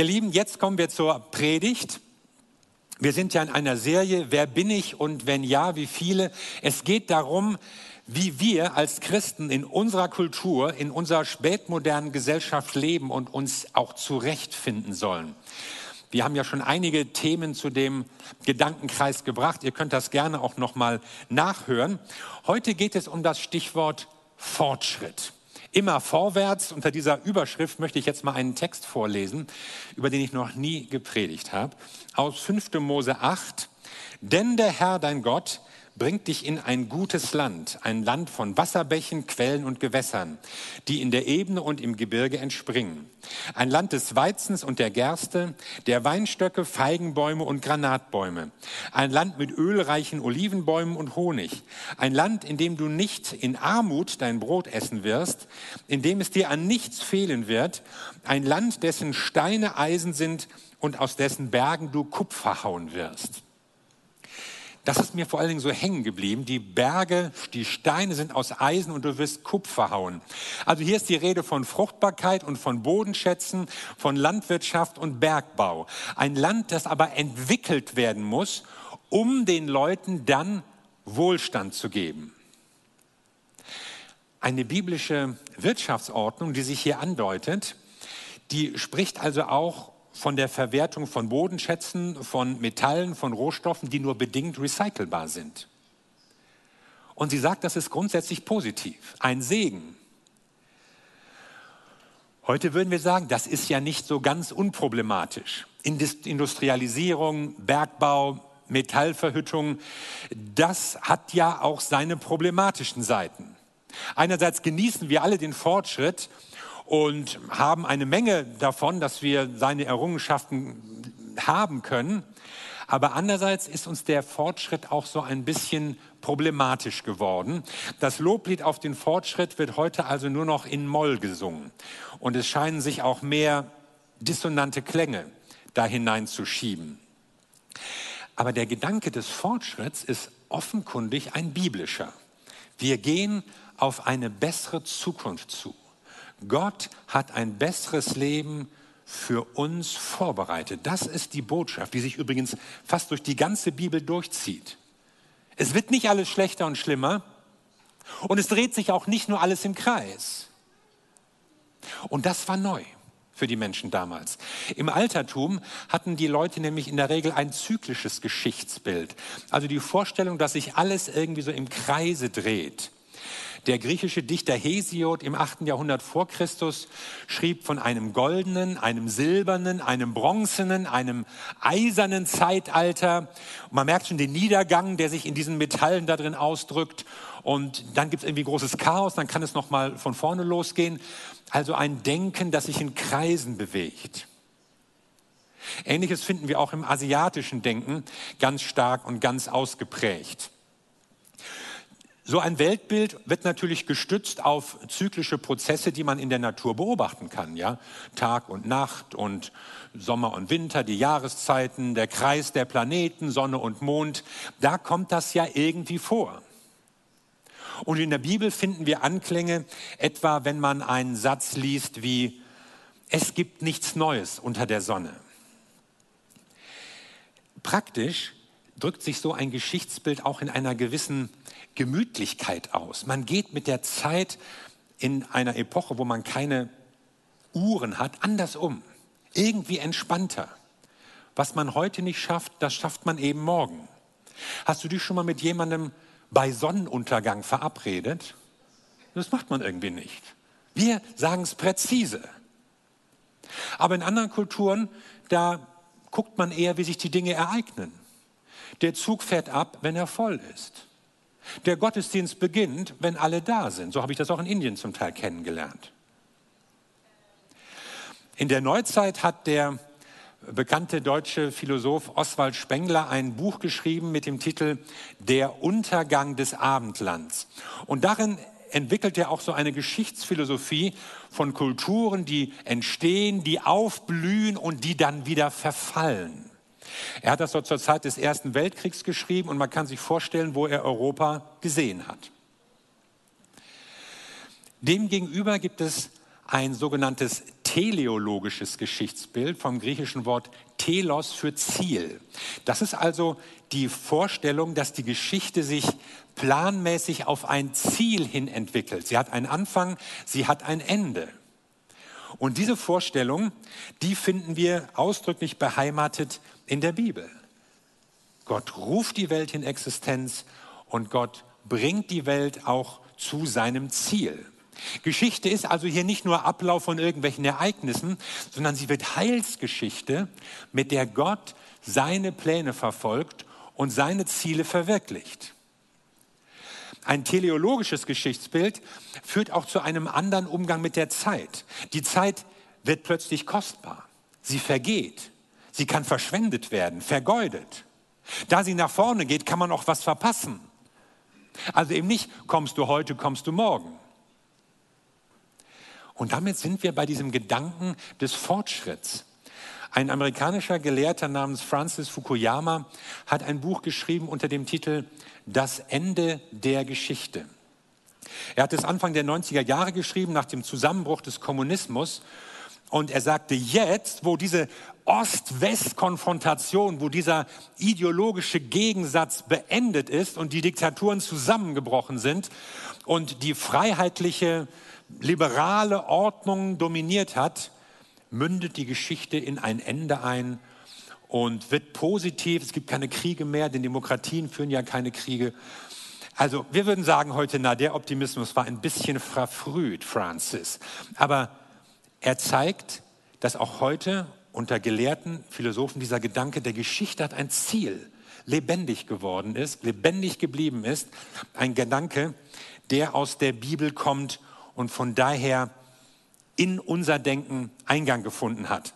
Ihr Lieben, jetzt kommen wir zur Predigt. Wir sind ja in einer Serie, wer bin ich und wenn ja, wie viele. Es geht darum, wie wir als Christen in unserer Kultur, in unserer spätmodernen Gesellschaft leben und uns auch zurechtfinden sollen. Wir haben ja schon einige Themen zu dem Gedankenkreis gebracht. Ihr könnt das gerne auch noch mal nachhören. Heute geht es um das Stichwort Fortschritt. Immer vorwärts. Unter dieser Überschrift möchte ich jetzt mal einen Text vorlesen, über den ich noch nie gepredigt habe. Aus 5. Mose 8. Denn der Herr, dein Gott, bringt dich in ein gutes Land, ein Land von Wasserbächen, Quellen und Gewässern, die in der Ebene und im Gebirge entspringen. Ein Land des Weizens und der Gerste, der Weinstöcke, Feigenbäume und Granatbäume. Ein Land mit ölreichen Olivenbäumen und Honig. Ein Land, in dem du nicht in Armut dein Brot essen wirst, in dem es dir an nichts fehlen wird. Ein Land, dessen Steine Eisen sind und aus dessen Bergen du Kupfer hauen wirst. Das ist mir vor allen Dingen so hängen geblieben. Die Berge, die Steine sind aus Eisen und du wirst Kupfer hauen. Also hier ist die Rede von Fruchtbarkeit und von Bodenschätzen, von Landwirtschaft und Bergbau. Ein Land, das aber entwickelt werden muss, um den Leuten dann Wohlstand zu geben. Eine biblische Wirtschaftsordnung, die sich hier andeutet, die spricht also auch von der Verwertung von Bodenschätzen, von Metallen, von Rohstoffen, die nur bedingt recycelbar sind. Und sie sagt, das ist grundsätzlich positiv, ein Segen. Heute würden wir sagen, das ist ja nicht so ganz unproblematisch. Industrialisierung, Bergbau, Metallverhüttung, das hat ja auch seine problematischen Seiten. Einerseits genießen wir alle den Fortschritt, und haben eine Menge davon, dass wir seine Errungenschaften haben können. Aber andererseits ist uns der Fortschritt auch so ein bisschen problematisch geworden. Das Loblied auf den Fortschritt wird heute also nur noch in Moll gesungen. Und es scheinen sich auch mehr dissonante Klänge da hineinzuschieben. Aber der Gedanke des Fortschritts ist offenkundig ein biblischer. Wir gehen auf eine bessere Zukunft zu. Gott hat ein besseres Leben für uns vorbereitet. Das ist die Botschaft, die sich übrigens fast durch die ganze Bibel durchzieht. Es wird nicht alles schlechter und schlimmer und es dreht sich auch nicht nur alles im Kreis. Und das war neu für die Menschen damals. Im Altertum hatten die Leute nämlich in der Regel ein zyklisches Geschichtsbild. Also die Vorstellung, dass sich alles irgendwie so im Kreise dreht. Der griechische Dichter Hesiod im 8. Jahrhundert vor Christus schrieb von einem goldenen, einem silbernen, einem bronzenen, einem eisernen Zeitalter. Und man merkt schon den Niedergang, der sich in diesen Metallen da drin ausdrückt. Und dann gibt es irgendwie großes Chaos, dann kann es nochmal von vorne losgehen. Also ein Denken, das sich in Kreisen bewegt. Ähnliches finden wir auch im asiatischen Denken ganz stark und ganz ausgeprägt. So ein Weltbild wird natürlich gestützt auf zyklische Prozesse, die man in der Natur beobachten kann. Ja? Tag und Nacht und Sommer und Winter, die Jahreszeiten, der Kreis der Planeten, Sonne und Mond. Da kommt das ja irgendwie vor. Und in der Bibel finden wir Anklänge, etwa wenn man einen Satz liest wie, es gibt nichts Neues unter der Sonne. Praktisch drückt sich so ein Geschichtsbild auch in einer gewissen Gemütlichkeit aus. Man geht mit der Zeit in einer Epoche, wo man keine Uhren hat, anders um. Irgendwie entspannter. Was man heute nicht schafft, das schafft man eben morgen. Hast du dich schon mal mit jemandem bei Sonnenuntergang verabredet? Das macht man irgendwie nicht. Wir sagen es präzise. Aber in anderen Kulturen, da guckt man eher, wie sich die Dinge ereignen. Der Zug fährt ab, wenn er voll ist. Der Gottesdienst beginnt, wenn alle da sind. So habe ich das auch in Indien zum Teil kennengelernt. In der Neuzeit hat der bekannte deutsche Philosoph Oswald Spengler ein Buch geschrieben mit dem Titel Der Untergang des Abendlands. Und darin entwickelt er auch so eine Geschichtsphilosophie von Kulturen, die entstehen, die aufblühen und die dann wieder verfallen. Er hat das so zur Zeit des Ersten Weltkriegs geschrieben und man kann sich vorstellen, wo er Europa gesehen hat. Demgegenüber gibt es ein sogenanntes teleologisches Geschichtsbild vom griechischen Wort telos für Ziel. Das ist also die Vorstellung, dass die Geschichte sich planmäßig auf ein Ziel hin entwickelt. Sie hat einen Anfang, sie hat ein Ende. Und diese Vorstellung, die finden wir ausdrücklich beheimatet in der Bibel. Gott ruft die Welt in Existenz und Gott bringt die Welt auch zu seinem Ziel. Geschichte ist also hier nicht nur Ablauf von irgendwelchen Ereignissen, sondern sie wird Heilsgeschichte, mit der Gott seine Pläne verfolgt und seine Ziele verwirklicht. Ein teleologisches Geschichtsbild führt auch zu einem anderen Umgang mit der Zeit. Die Zeit wird plötzlich kostbar. Sie vergeht. Sie kann verschwendet werden, vergeudet. Da sie nach vorne geht, kann man auch was verpassen. Also eben nicht, kommst du heute, kommst du morgen. Und damit sind wir bei diesem Gedanken des Fortschritts. Ein amerikanischer Gelehrter namens Francis Fukuyama hat ein Buch geschrieben unter dem Titel Das Ende der Geschichte. Er hat es Anfang der 90er Jahre geschrieben, nach dem Zusammenbruch des Kommunismus. Und er sagte, jetzt, wo diese Ost-West-Konfrontation, wo dieser ideologische Gegensatz beendet ist und die Diktaturen zusammengebrochen sind und die freiheitliche liberale Ordnung dominiert hat, mündet die Geschichte in ein Ende ein und wird positiv. Es gibt keine Kriege mehr, denn Demokratien führen ja keine Kriege. Also wir würden sagen heute, na, der Optimismus war ein bisschen verfrüht, Francis. Aber er zeigt, dass auch heute unter gelehrten Philosophen dieser Gedanke der Geschichte hat ein Ziel, lebendig geworden ist, lebendig geblieben ist. Ein Gedanke, der aus der Bibel kommt und von daher in unser Denken Eingang gefunden hat.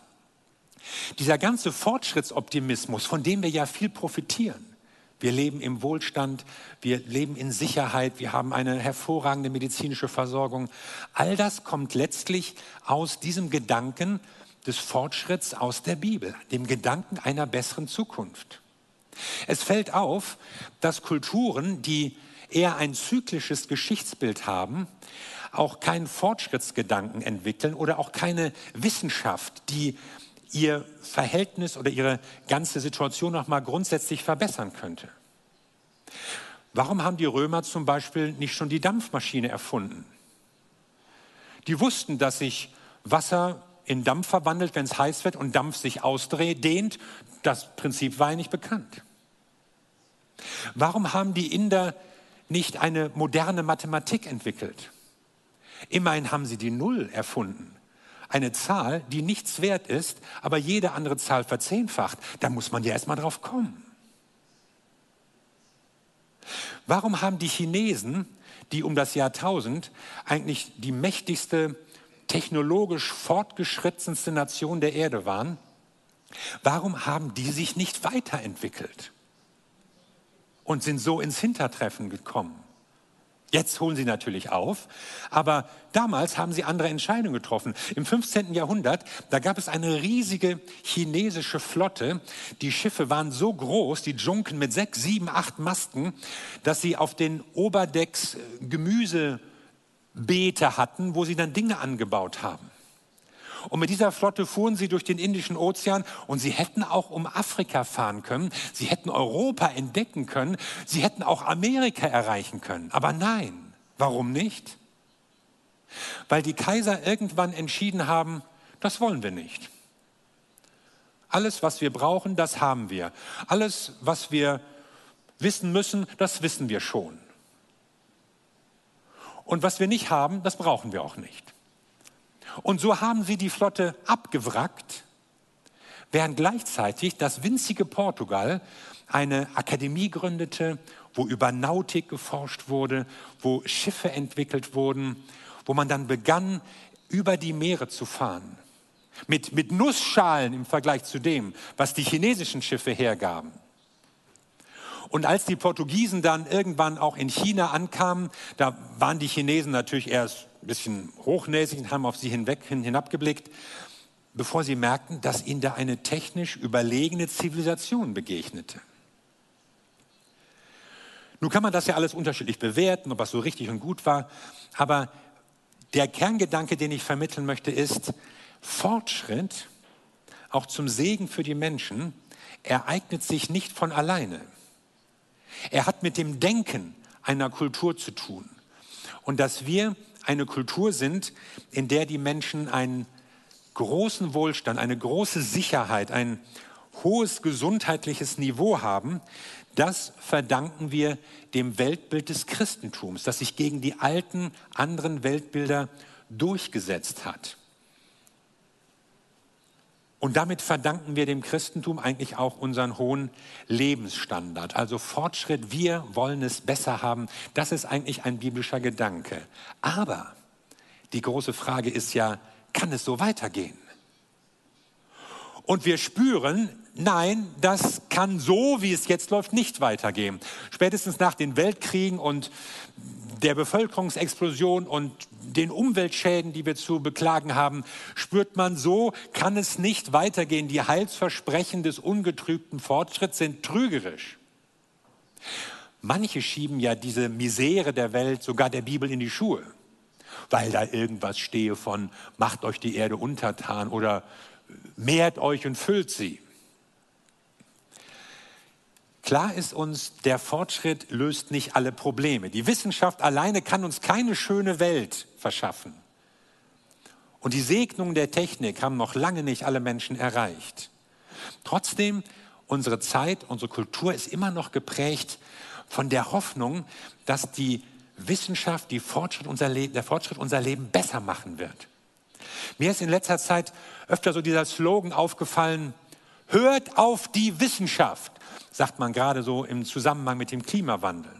Dieser ganze Fortschrittsoptimismus, von dem wir ja viel profitieren. Wir leben im Wohlstand, wir leben in Sicherheit, wir haben eine hervorragende medizinische Versorgung. All das kommt letztlich aus diesem Gedanken des Fortschritts aus der Bibel, dem Gedanken einer besseren Zukunft. Es fällt auf, dass Kulturen, die eher ein zyklisches Geschichtsbild haben, auch keinen Fortschrittsgedanken entwickeln oder auch keine Wissenschaft, die ihr Verhältnis oder ihre ganze Situation noch mal grundsätzlich verbessern könnte. Warum haben die Römer zum Beispiel nicht schon die Dampfmaschine erfunden? Die wussten, dass sich Wasser in Dampf verwandelt, wenn es heiß wird und Dampf sich ausdreht, dehnt. Das Prinzip war nicht bekannt. Warum haben die Inder nicht eine moderne Mathematik entwickelt? Immerhin haben sie die Null erfunden. Eine Zahl, die nichts wert ist, aber jede andere Zahl verzehnfacht. Da muss man ja erstmal drauf kommen. Warum haben die Chinesen, die um das Jahrtausend eigentlich die mächtigste, technologisch fortgeschrittenste Nation der Erde waren, warum haben die sich nicht weiterentwickelt und sind so ins Hintertreffen gekommen? Jetzt holen sie natürlich auf, aber damals haben sie andere Entscheidungen getroffen. Im 15. Jahrhundert, da gab es eine riesige chinesische Flotte. Die Schiffe waren so groß, die Junken mit sechs, sieben, acht Masten, dass sie auf den Oberdecks Gemüsebeete hatten, wo sie dann Dinge angebaut haben. Und mit dieser Flotte fuhren sie durch den Indischen Ozean und sie hätten auch um Afrika fahren können, sie hätten Europa entdecken können, sie hätten auch Amerika erreichen können. Aber nein, warum nicht? Weil die Kaiser irgendwann entschieden haben, das wollen wir nicht. Alles, was wir brauchen, das haben wir. Alles, was wir wissen müssen, das wissen wir schon. Und was wir nicht haben, das brauchen wir auch nicht. Und so haben sie die Flotte abgewrackt, während gleichzeitig das winzige Portugal eine Akademie gründete, wo über Nautik geforscht wurde, wo Schiffe entwickelt wurden, wo man dann begann, über die Meere zu fahren. Mit, mit Nussschalen im Vergleich zu dem, was die chinesischen Schiffe hergaben. Und als die Portugiesen dann irgendwann auch in China ankamen, da waren die Chinesen natürlich erst ein bisschen hochnäsig und haben auf sie hinweg hin, hinabgeblickt, bevor sie merkten, dass ihnen da eine technisch überlegene Zivilisation begegnete. Nun kann man das ja alles unterschiedlich bewerten, ob das so richtig und gut war, aber der Kerngedanke, den ich vermitteln möchte, ist, Fortschritt, auch zum Segen für die Menschen, ereignet sich nicht von alleine. Er hat mit dem Denken einer Kultur zu tun. Und dass wir eine Kultur sind, in der die Menschen einen großen Wohlstand, eine große Sicherheit, ein hohes gesundheitliches Niveau haben, das verdanken wir dem Weltbild des Christentums, das sich gegen die alten anderen Weltbilder durchgesetzt hat. Und damit verdanken wir dem Christentum eigentlich auch unseren hohen Lebensstandard. Also Fortschritt, wir wollen es besser haben, das ist eigentlich ein biblischer Gedanke. Aber die große Frage ist ja, kann es so weitergehen? Und wir spüren, nein, das kann so, wie es jetzt läuft, nicht weitergehen. Spätestens nach den Weltkriegen und der Bevölkerungsexplosion und den Umweltschäden, die wir zu beklagen haben, spürt man, so kann es nicht weitergehen. Die Heilsversprechen des ungetrübten Fortschritts sind trügerisch. Manche schieben ja diese Misere der Welt sogar der Bibel in die Schuhe, weil da irgendwas stehe von macht euch die Erde untertan oder mehrt euch und füllt sie. Klar ist uns, der Fortschritt löst nicht alle Probleme. Die Wissenschaft alleine kann uns keine schöne Welt verschaffen. Und die Segnungen der Technik haben noch lange nicht alle Menschen erreicht. Trotzdem, unsere Zeit, unsere Kultur ist immer noch geprägt von der Hoffnung, dass die Wissenschaft, die Fortschritt unser der Fortschritt unser Leben besser machen wird. Mir ist in letzter Zeit öfter so dieser Slogan aufgefallen, hört auf die Wissenschaft sagt man gerade so im Zusammenhang mit dem Klimawandel.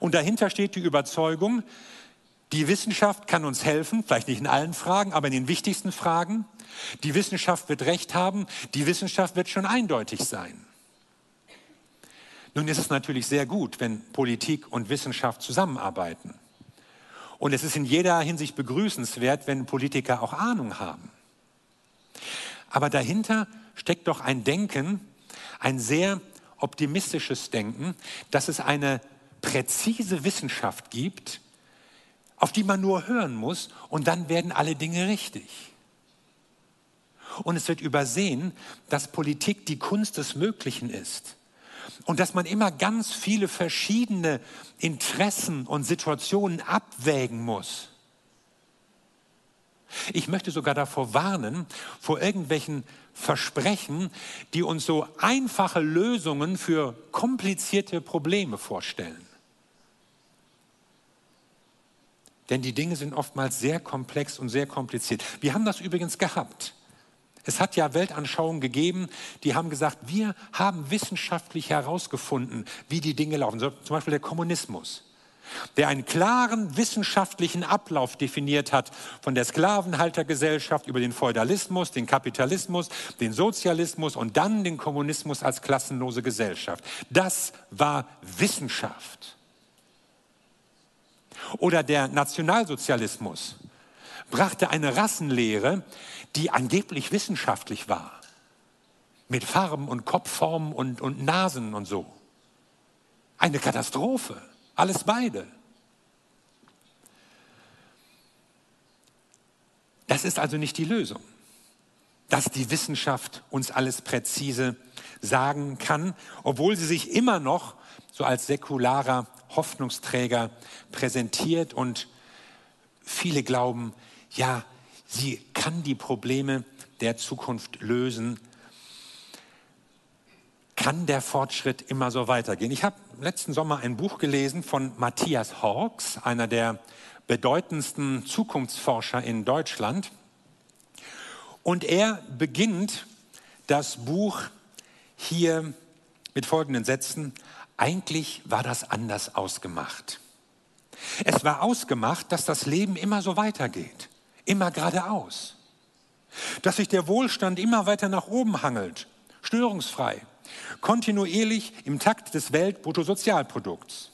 Und dahinter steht die Überzeugung, die Wissenschaft kann uns helfen, vielleicht nicht in allen Fragen, aber in den wichtigsten Fragen. Die Wissenschaft wird Recht haben, die Wissenschaft wird schon eindeutig sein. Nun ist es natürlich sehr gut, wenn Politik und Wissenschaft zusammenarbeiten. Und es ist in jeder Hinsicht begrüßenswert, wenn Politiker auch Ahnung haben. Aber dahinter steckt doch ein Denken, ein sehr optimistisches Denken, dass es eine präzise Wissenschaft gibt, auf die man nur hören muss und dann werden alle Dinge richtig. Und es wird übersehen, dass Politik die Kunst des Möglichen ist und dass man immer ganz viele verschiedene Interessen und Situationen abwägen muss. Ich möchte sogar davor warnen, vor irgendwelchen Versprechen, die uns so einfache Lösungen für komplizierte Probleme vorstellen. Denn die Dinge sind oftmals sehr komplex und sehr kompliziert. Wir haben das übrigens gehabt. Es hat ja Weltanschauungen gegeben, die haben gesagt, wir haben wissenschaftlich herausgefunden, wie die Dinge laufen. zum Beispiel der Kommunismus der einen klaren wissenschaftlichen Ablauf definiert hat von der Sklavenhaltergesellschaft über den Feudalismus, den Kapitalismus, den Sozialismus und dann den Kommunismus als klassenlose Gesellschaft. Das war Wissenschaft. Oder der Nationalsozialismus brachte eine Rassenlehre, die angeblich wissenschaftlich war. Mit Farben und Kopfformen und, und Nasen und so. Eine Katastrophe. Alles beide. Das ist also nicht die Lösung, dass die Wissenschaft uns alles präzise sagen kann, obwohl sie sich immer noch so als säkularer Hoffnungsträger präsentiert und viele glauben, ja, sie kann die Probleme der Zukunft lösen, kann der Fortschritt immer so weitergehen? Ich habe letzten Sommer ein Buch gelesen von Matthias Hawks, einer der bedeutendsten Zukunftsforscher in Deutschland. Und er beginnt das Buch hier mit folgenden Sätzen. Eigentlich war das anders ausgemacht. Es war ausgemacht, dass das Leben immer so weitergeht, immer geradeaus. Dass sich der Wohlstand immer weiter nach oben hangelt, störungsfrei, kontinuierlich im Takt des Weltbruttosozialprodukts.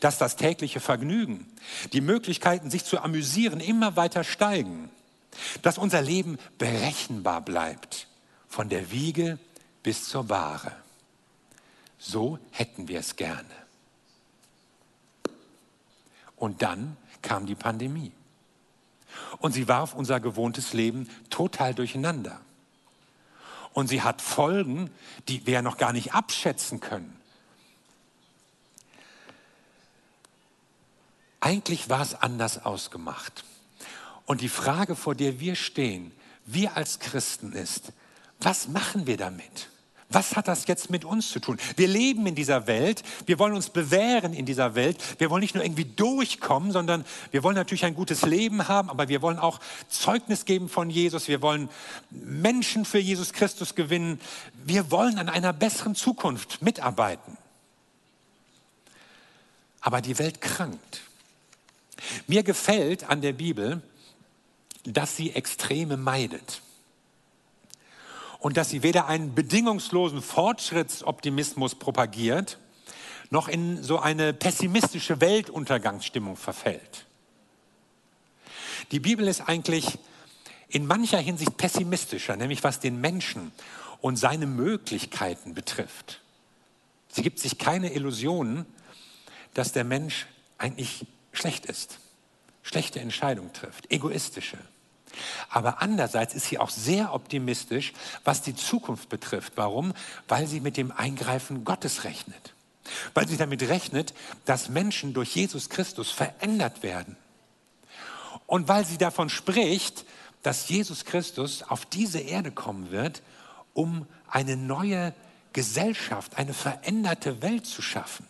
Dass das tägliche Vergnügen, die Möglichkeiten, sich zu amüsieren, immer weiter steigen. Dass unser Leben berechenbar bleibt, von der Wiege bis zur Bahre. So hätten wir es gerne. Und dann kam die Pandemie. Und sie warf unser gewohntes Leben total durcheinander. Und sie hat Folgen, die wir noch gar nicht abschätzen können. Eigentlich war es anders ausgemacht. Und die Frage, vor der wir stehen, wir als Christen ist, was machen wir damit? Was hat das jetzt mit uns zu tun? Wir leben in dieser Welt, wir wollen uns bewähren in dieser Welt, wir wollen nicht nur irgendwie durchkommen, sondern wir wollen natürlich ein gutes Leben haben, aber wir wollen auch Zeugnis geben von Jesus, wir wollen Menschen für Jesus Christus gewinnen, wir wollen an einer besseren Zukunft mitarbeiten. Aber die Welt krankt. Mir gefällt an der Bibel, dass sie Extreme meidet und dass sie weder einen bedingungslosen Fortschrittsoptimismus propagiert, noch in so eine pessimistische Weltuntergangsstimmung verfällt. Die Bibel ist eigentlich in mancher Hinsicht pessimistischer, nämlich was den Menschen und seine Möglichkeiten betrifft. Sie gibt sich keine Illusionen, dass der Mensch eigentlich schlecht ist, schlechte Entscheidungen trifft, egoistische. Aber andererseits ist sie auch sehr optimistisch, was die Zukunft betrifft. Warum? Weil sie mit dem Eingreifen Gottes rechnet. Weil sie damit rechnet, dass Menschen durch Jesus Christus verändert werden. Und weil sie davon spricht, dass Jesus Christus auf diese Erde kommen wird, um eine neue Gesellschaft, eine veränderte Welt zu schaffen.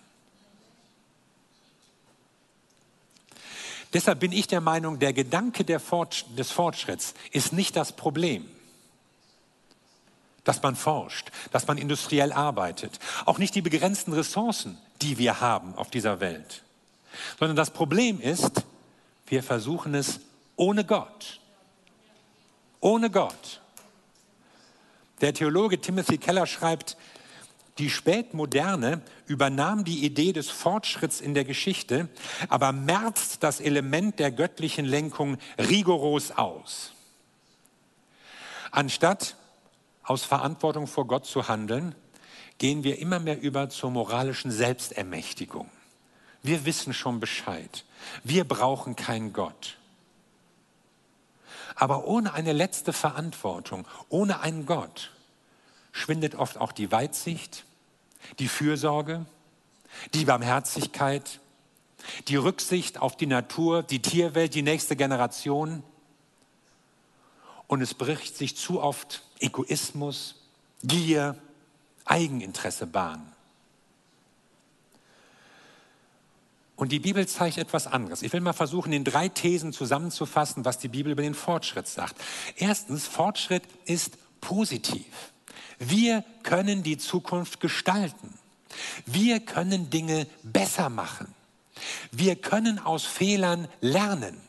Deshalb bin ich der Meinung, der Gedanke des Fortschritts ist nicht das Problem. Dass man forscht, dass man industriell arbeitet, auch nicht die begrenzten Ressourcen, die wir haben auf dieser Welt, sondern das Problem ist, wir versuchen es ohne Gott. Ohne Gott. Der Theologe Timothy Keller schreibt, die Spätmoderne übernahm die Idee des Fortschritts in der Geschichte, aber merzt das Element der göttlichen Lenkung rigoros aus. Anstatt aus Verantwortung vor Gott zu handeln, gehen wir immer mehr über zur moralischen Selbstermächtigung. Wir wissen schon Bescheid. Wir brauchen keinen Gott. Aber ohne eine letzte Verantwortung, ohne einen Gott, schwindet oft auch die Weitsicht, die Fürsorge, die Barmherzigkeit, die Rücksicht auf die Natur, die Tierwelt, die nächste Generation. Und es bricht sich zu oft Egoismus, Gier, Eigeninteresse Bahn. Und die Bibel zeigt etwas anderes. Ich will mal versuchen, in drei Thesen zusammenzufassen, was die Bibel über den Fortschritt sagt. Erstens, Fortschritt ist positiv. Wir können die Zukunft gestalten. Wir können Dinge besser machen. Wir können aus Fehlern lernen.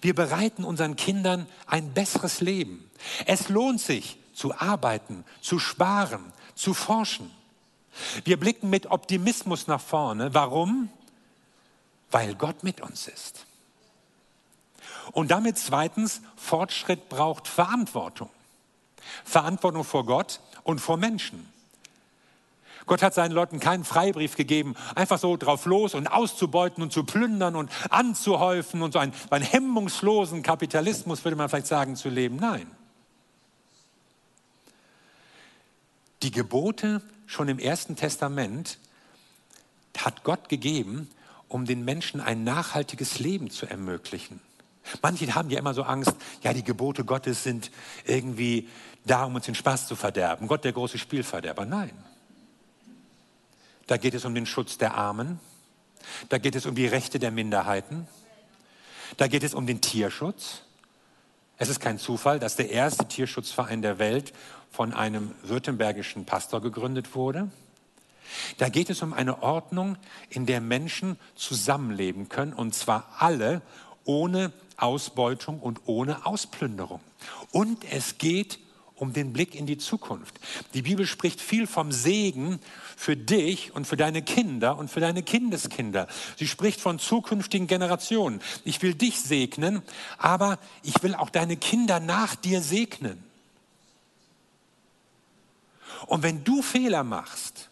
Wir bereiten unseren Kindern ein besseres Leben. Es lohnt sich zu arbeiten, zu sparen, zu forschen. Wir blicken mit Optimismus nach vorne. Warum? Weil Gott mit uns ist. Und damit zweitens, Fortschritt braucht Verantwortung. Verantwortung vor Gott und vor Menschen. Gott hat seinen Leuten keinen Freibrief gegeben, einfach so drauf los und auszubeuten und zu plündern und anzuhäufen und so einen, einen hemmungslosen Kapitalismus, würde man vielleicht sagen, zu leben. Nein. Die Gebote schon im Ersten Testament hat Gott gegeben, um den Menschen ein nachhaltiges Leben zu ermöglichen. Manche haben ja immer so Angst, ja, die Gebote Gottes sind irgendwie da, um uns den Spaß zu verderben. Gott, der große Spielverderber. Nein. Da geht es um den Schutz der Armen. Da geht es um die Rechte der Minderheiten. Da geht es um den Tierschutz. Es ist kein Zufall, dass der erste Tierschutzverein der Welt von einem württembergischen Pastor gegründet wurde. Da geht es um eine Ordnung, in der Menschen zusammenleben können, und zwar alle ohne Ausbeutung und ohne Ausplünderung. Und es geht um den Blick in die Zukunft. Die Bibel spricht viel vom Segen für dich und für deine Kinder und für deine Kindeskinder. Sie spricht von zukünftigen Generationen. Ich will dich segnen, aber ich will auch deine Kinder nach dir segnen. Und wenn du Fehler machst,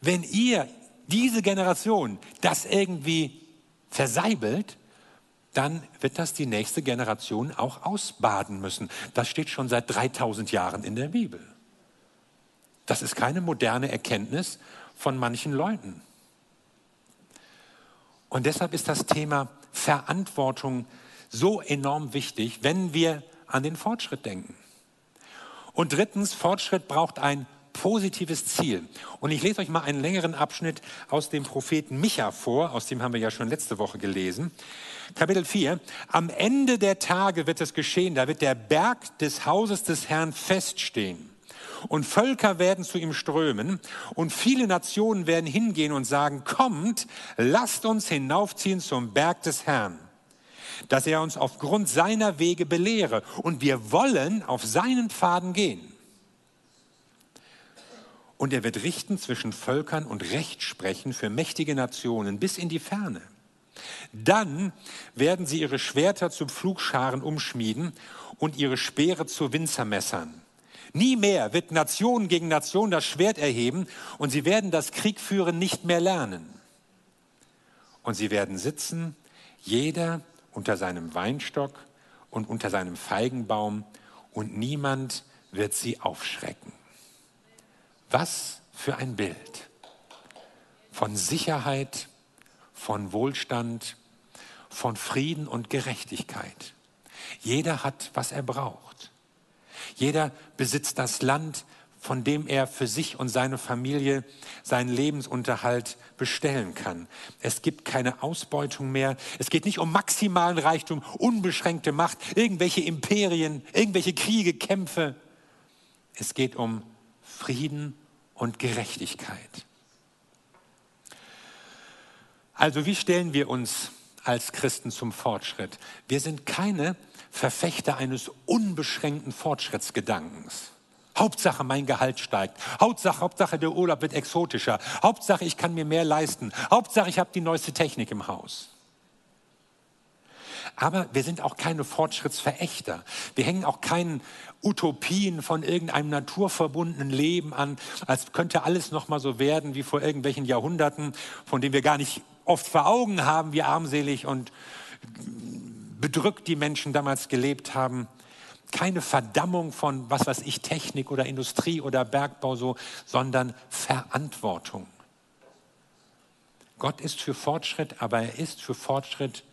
wenn ihr diese Generation das irgendwie verseibelt, dann wird das die nächste Generation auch ausbaden müssen. Das steht schon seit 3000 Jahren in der Bibel. Das ist keine moderne Erkenntnis von manchen Leuten. Und deshalb ist das Thema Verantwortung so enorm wichtig, wenn wir an den Fortschritt denken. Und drittens, Fortschritt braucht ein positives Ziel. Und ich lese euch mal einen längeren Abschnitt aus dem Propheten Micha vor, aus dem haben wir ja schon letzte Woche gelesen. Kapitel 4. Am Ende der Tage wird es geschehen, da wird der Berg des Hauses des Herrn feststehen. Und Völker werden zu ihm strömen und viele Nationen werden hingehen und sagen, kommt, lasst uns hinaufziehen zum Berg des Herrn, dass er uns aufgrund seiner Wege belehre und wir wollen auf seinen Pfaden gehen. Und er wird richten zwischen Völkern und Recht sprechen für mächtige Nationen bis in die Ferne. Dann werden sie ihre Schwerter zu Pflugscharen umschmieden und ihre Speere zu Winzermessern. Nie mehr wird Nation gegen Nation das Schwert erheben und sie werden das Kriegführen nicht mehr lernen. Und sie werden sitzen, jeder unter seinem Weinstock und unter seinem Feigenbaum und niemand wird sie aufschrecken. Was für ein Bild von Sicherheit, von Wohlstand, von Frieden und Gerechtigkeit. Jeder hat, was er braucht. Jeder besitzt das Land, von dem er für sich und seine Familie seinen Lebensunterhalt bestellen kann. Es gibt keine Ausbeutung mehr. Es geht nicht um maximalen Reichtum, unbeschränkte Macht, irgendwelche Imperien, irgendwelche Kriege, Kämpfe. Es geht um Frieden und Gerechtigkeit. Also wie stellen wir uns als Christen zum Fortschritt? Wir sind keine Verfechter eines unbeschränkten Fortschrittsgedankens. Hauptsache mein Gehalt steigt. Hauptsache, Hauptsache der Urlaub wird exotischer. Hauptsache ich kann mir mehr leisten. Hauptsache ich habe die neueste Technik im Haus. Aber wir sind auch keine Fortschrittsverächter. Wir hängen auch keinen Utopien von irgendeinem naturverbundenen Leben an, als könnte alles noch mal so werden wie vor irgendwelchen Jahrhunderten, von denen wir gar nicht oft vor Augen haben, wie armselig und bedrückt die Menschen damals gelebt haben. Keine Verdammung von, was weiß ich, Technik oder Industrie oder Bergbau so, sondern Verantwortung. Gott ist für Fortschritt, aber er ist für Fortschritt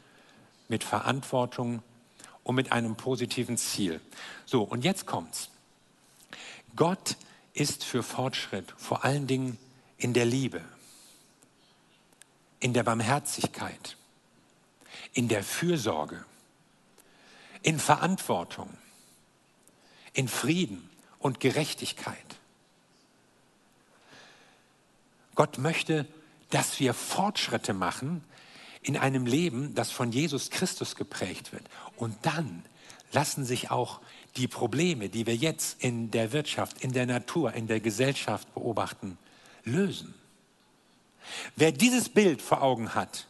mit Verantwortung und mit einem positiven Ziel. So, und jetzt kommt's. Gott ist für Fortschritt vor allen Dingen in der Liebe, in der Barmherzigkeit, in der Fürsorge, in Verantwortung, in Frieden und Gerechtigkeit. Gott möchte, dass wir Fortschritte machen in einem Leben, das von Jesus Christus geprägt wird. Und dann lassen sich auch die Probleme, die wir jetzt in der Wirtschaft, in der Natur, in der Gesellschaft beobachten, lösen. Wer dieses Bild vor Augen hat,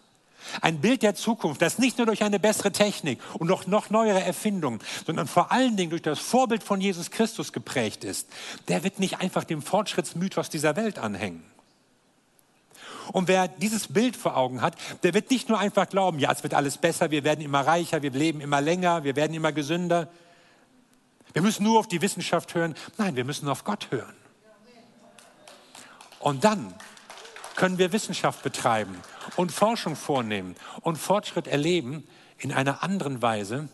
ein Bild der Zukunft, das nicht nur durch eine bessere Technik und noch, noch neuere Erfindungen, sondern vor allen Dingen durch das Vorbild von Jesus Christus geprägt ist, der wird nicht einfach dem Fortschrittsmythos dieser Welt anhängen. Und wer dieses Bild vor Augen hat, der wird nicht nur einfach glauben, ja, es wird alles besser, wir werden immer reicher, wir leben immer länger, wir werden immer gesünder. Wir müssen nur auf die Wissenschaft hören. Nein, wir müssen auf Gott hören. Und dann können wir Wissenschaft betreiben und Forschung vornehmen und Fortschritt erleben in einer anderen Weise,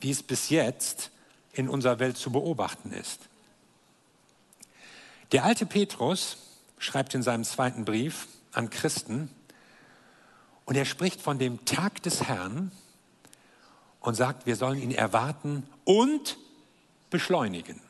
wie es bis jetzt in unserer Welt zu beobachten ist. Der alte Petrus schreibt in seinem zweiten Brief, an Christen. Und er spricht von dem Tag des Herrn und sagt, wir sollen ihn erwarten und beschleunigen.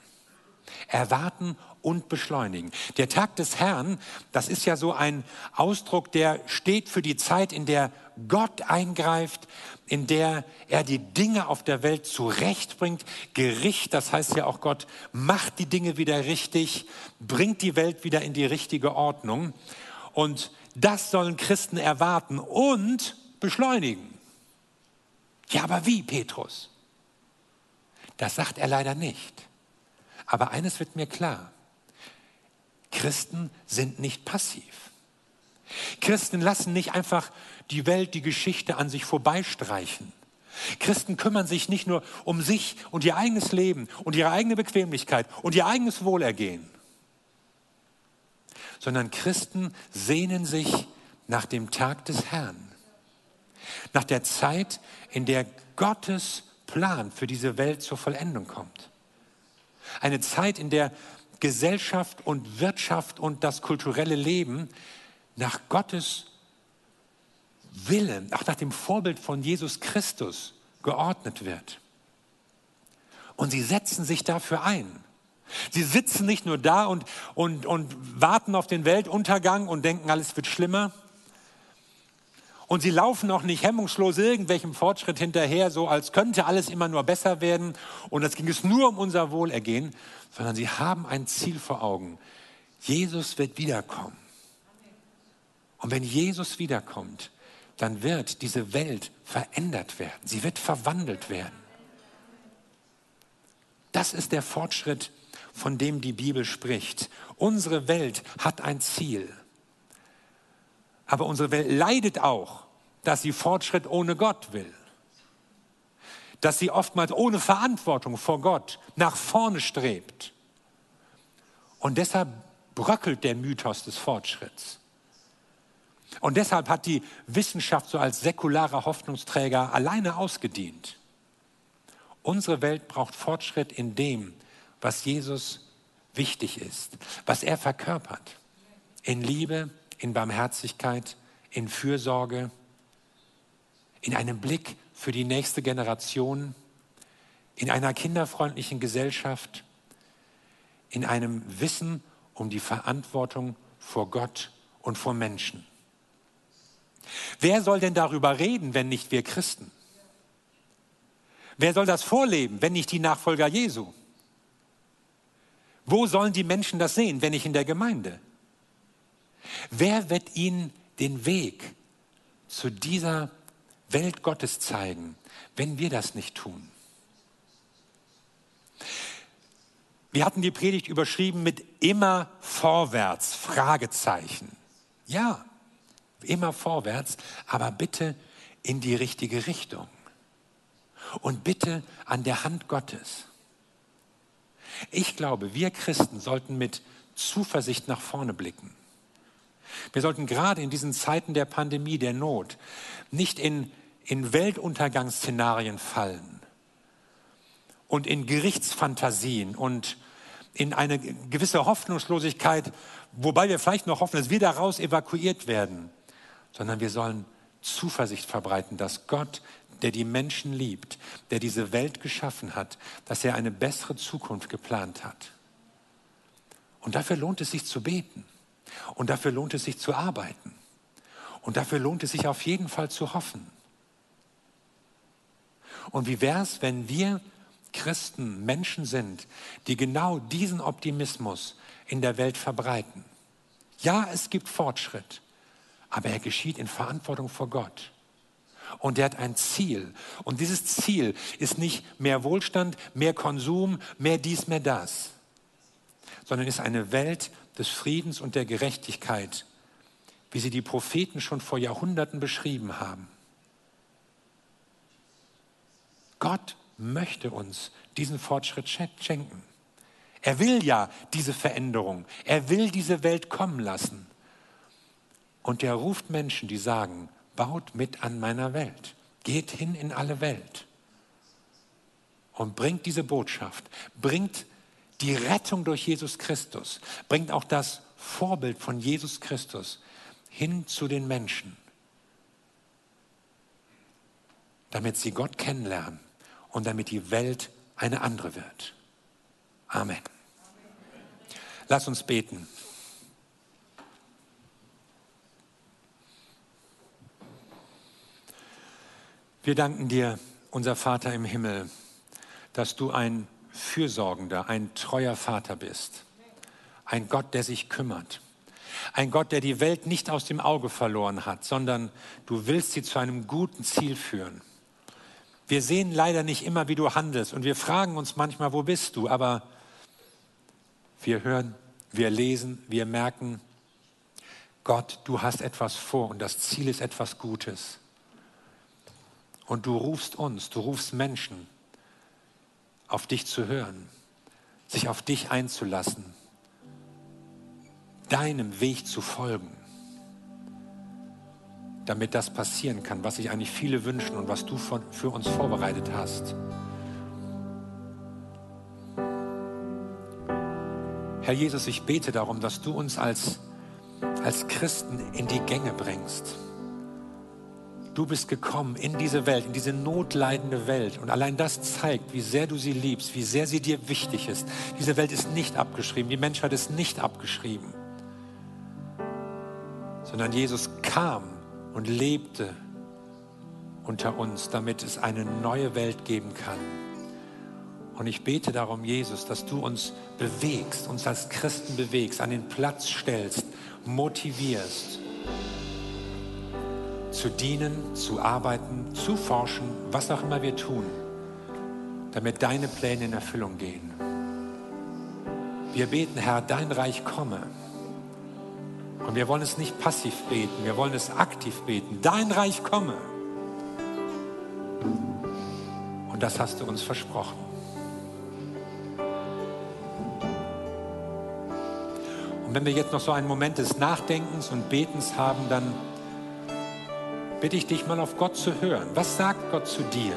Erwarten und beschleunigen. Der Tag des Herrn, das ist ja so ein Ausdruck, der steht für die Zeit, in der Gott eingreift, in der er die Dinge auf der Welt zurechtbringt. Gericht, das heißt ja auch Gott macht die Dinge wieder richtig, bringt die Welt wieder in die richtige Ordnung. Und das sollen Christen erwarten und beschleunigen. Ja, aber wie, Petrus? Das sagt er leider nicht. Aber eines wird mir klar. Christen sind nicht passiv. Christen lassen nicht einfach die Welt, die Geschichte an sich vorbeistreichen. Christen kümmern sich nicht nur um sich und ihr eigenes Leben und ihre eigene Bequemlichkeit und ihr eigenes Wohlergehen, sondern Christen sehnen sich nach dem Tag des Herrn, nach der Zeit, in der Gottes Plan für diese Welt zur Vollendung kommt. Eine Zeit, in der Gesellschaft und Wirtschaft und das kulturelle Leben nach Gottes Willen, auch nach dem Vorbild von Jesus Christus geordnet wird. Und sie setzen sich dafür ein. Sie sitzen nicht nur da und, und, und warten auf den Weltuntergang und denken, alles wird schlimmer. Und sie laufen auch nicht hemmungslos irgendwelchem Fortschritt hinterher, so als könnte alles immer nur besser werden und es ging es nur um unser Wohlergehen, sondern sie haben ein Ziel vor Augen. Jesus wird wiederkommen. Und wenn Jesus wiederkommt, dann wird diese Welt verändert werden. Sie wird verwandelt werden. Das ist der Fortschritt, von dem die Bibel spricht. Unsere Welt hat ein Ziel. Aber unsere Welt leidet auch, dass sie Fortschritt ohne Gott will. Dass sie oftmals ohne Verantwortung vor Gott nach vorne strebt. Und deshalb bröckelt der Mythos des Fortschritts. Und deshalb hat die Wissenschaft so als säkularer Hoffnungsträger alleine ausgedient. Unsere Welt braucht Fortschritt in dem, was Jesus wichtig ist, was er verkörpert. In Liebe, in Barmherzigkeit, in Fürsorge, in einem Blick für die nächste Generation, in einer kinderfreundlichen Gesellschaft, in einem Wissen um die Verantwortung vor Gott und vor Menschen. Wer soll denn darüber reden, wenn nicht wir Christen? Wer soll das vorleben, wenn nicht die Nachfolger Jesu? Wo sollen die Menschen das sehen, wenn nicht in der Gemeinde? Wer wird ihnen den Weg zu dieser Welt Gottes zeigen, wenn wir das nicht tun? Wir hatten die Predigt überschrieben mit immer vorwärts, Fragezeichen. Ja, immer vorwärts, aber bitte in die richtige Richtung. Und bitte an der Hand Gottes. Ich glaube, wir Christen sollten mit Zuversicht nach vorne blicken. Wir sollten gerade in diesen Zeiten der Pandemie, der Not, nicht in, in Weltuntergangsszenarien fallen und in Gerichtsfantasien und in eine gewisse Hoffnungslosigkeit, wobei wir vielleicht noch hoffen, dass wir daraus evakuiert werden, sondern wir sollen Zuversicht verbreiten, dass Gott, der die Menschen liebt, der diese Welt geschaffen hat, dass er eine bessere Zukunft geplant hat. Und dafür lohnt es sich zu beten. Und dafür lohnt es sich zu arbeiten. Und dafür lohnt es sich auf jeden Fall zu hoffen. Und wie wäre es, wenn wir Christen Menschen sind, die genau diesen Optimismus in der Welt verbreiten? Ja, es gibt Fortschritt, aber er geschieht in Verantwortung vor Gott. Und er hat ein Ziel. Und dieses Ziel ist nicht mehr Wohlstand, mehr Konsum, mehr dies, mehr das, sondern ist eine Welt, des Friedens und der Gerechtigkeit, wie sie die Propheten schon vor Jahrhunderten beschrieben haben. Gott möchte uns diesen Fortschritt schenken. Er will ja diese Veränderung. Er will diese Welt kommen lassen. Und er ruft Menschen, die sagen, baut mit an meiner Welt. Geht hin in alle Welt. Und bringt diese Botschaft, bringt die Rettung durch Jesus Christus bringt auch das Vorbild von Jesus Christus hin zu den Menschen, damit sie Gott kennenlernen und damit die Welt eine andere wird. Amen. Lass uns beten. Wir danken dir, unser Vater im Himmel, dass du ein fürsorgender, ein treuer Vater bist. Ein Gott, der sich kümmert. Ein Gott, der die Welt nicht aus dem Auge verloren hat, sondern du willst sie zu einem guten Ziel führen. Wir sehen leider nicht immer, wie du handelst und wir fragen uns manchmal, wo bist du? Aber wir hören, wir lesen, wir merken, Gott, du hast etwas vor und das Ziel ist etwas Gutes. Und du rufst uns, du rufst Menschen, auf dich zu hören, sich auf dich einzulassen, deinem Weg zu folgen, damit das passieren kann, was sich eigentlich viele wünschen und was du für uns vorbereitet hast. Herr Jesus, ich bete darum, dass du uns als, als Christen in die Gänge bringst. Du bist gekommen in diese Welt, in diese notleidende Welt. Und allein das zeigt, wie sehr du sie liebst, wie sehr sie dir wichtig ist. Diese Welt ist nicht abgeschrieben, die Menschheit ist nicht abgeschrieben. Sondern Jesus kam und lebte unter uns, damit es eine neue Welt geben kann. Und ich bete darum, Jesus, dass du uns bewegst, uns als Christen bewegst, an den Platz stellst, motivierst, zu dienen, zu arbeiten, zu forschen, was auch immer wir tun, damit deine Pläne in Erfüllung gehen. Wir beten, Herr, dein Reich komme. Und wir wollen es nicht passiv beten, wir wollen es aktiv beten. Dein Reich komme. Und das hast du uns versprochen. Und wenn wir jetzt noch so einen Moment des Nachdenkens und Betens haben, dann bitte ich dich mal auf Gott zu hören. Was sagt Gott zu dir?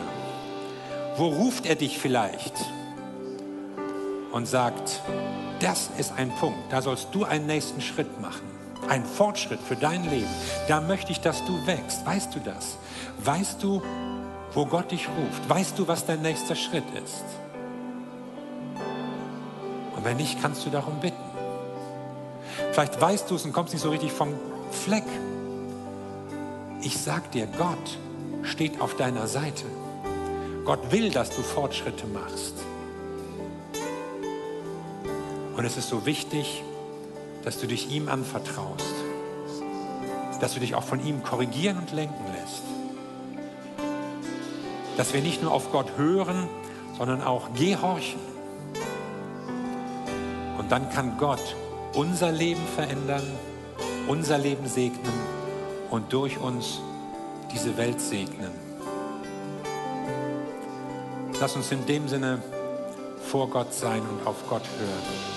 Wo ruft er dich vielleicht? Und sagt, das ist ein Punkt, da sollst du einen nächsten Schritt machen. Ein Fortschritt für dein Leben. Da möchte ich, dass du wächst. Weißt du das? Weißt du, wo Gott dich ruft? Weißt du, was dein nächster Schritt ist? Und wenn nicht, kannst du darum bitten. Vielleicht weißt du es und kommst nicht so richtig vom Fleck. Ich sag dir, Gott steht auf deiner Seite. Gott will, dass du Fortschritte machst. Und es ist so wichtig, dass du dich ihm anvertraust, dass du dich auch von ihm korrigieren und lenken lässt. Dass wir nicht nur auf Gott hören, sondern auch gehorchen. Und dann kann Gott unser Leben verändern, unser Leben segnen und durch uns diese Welt segnen. Lass uns in dem Sinne vor Gott sein und auf Gott hören.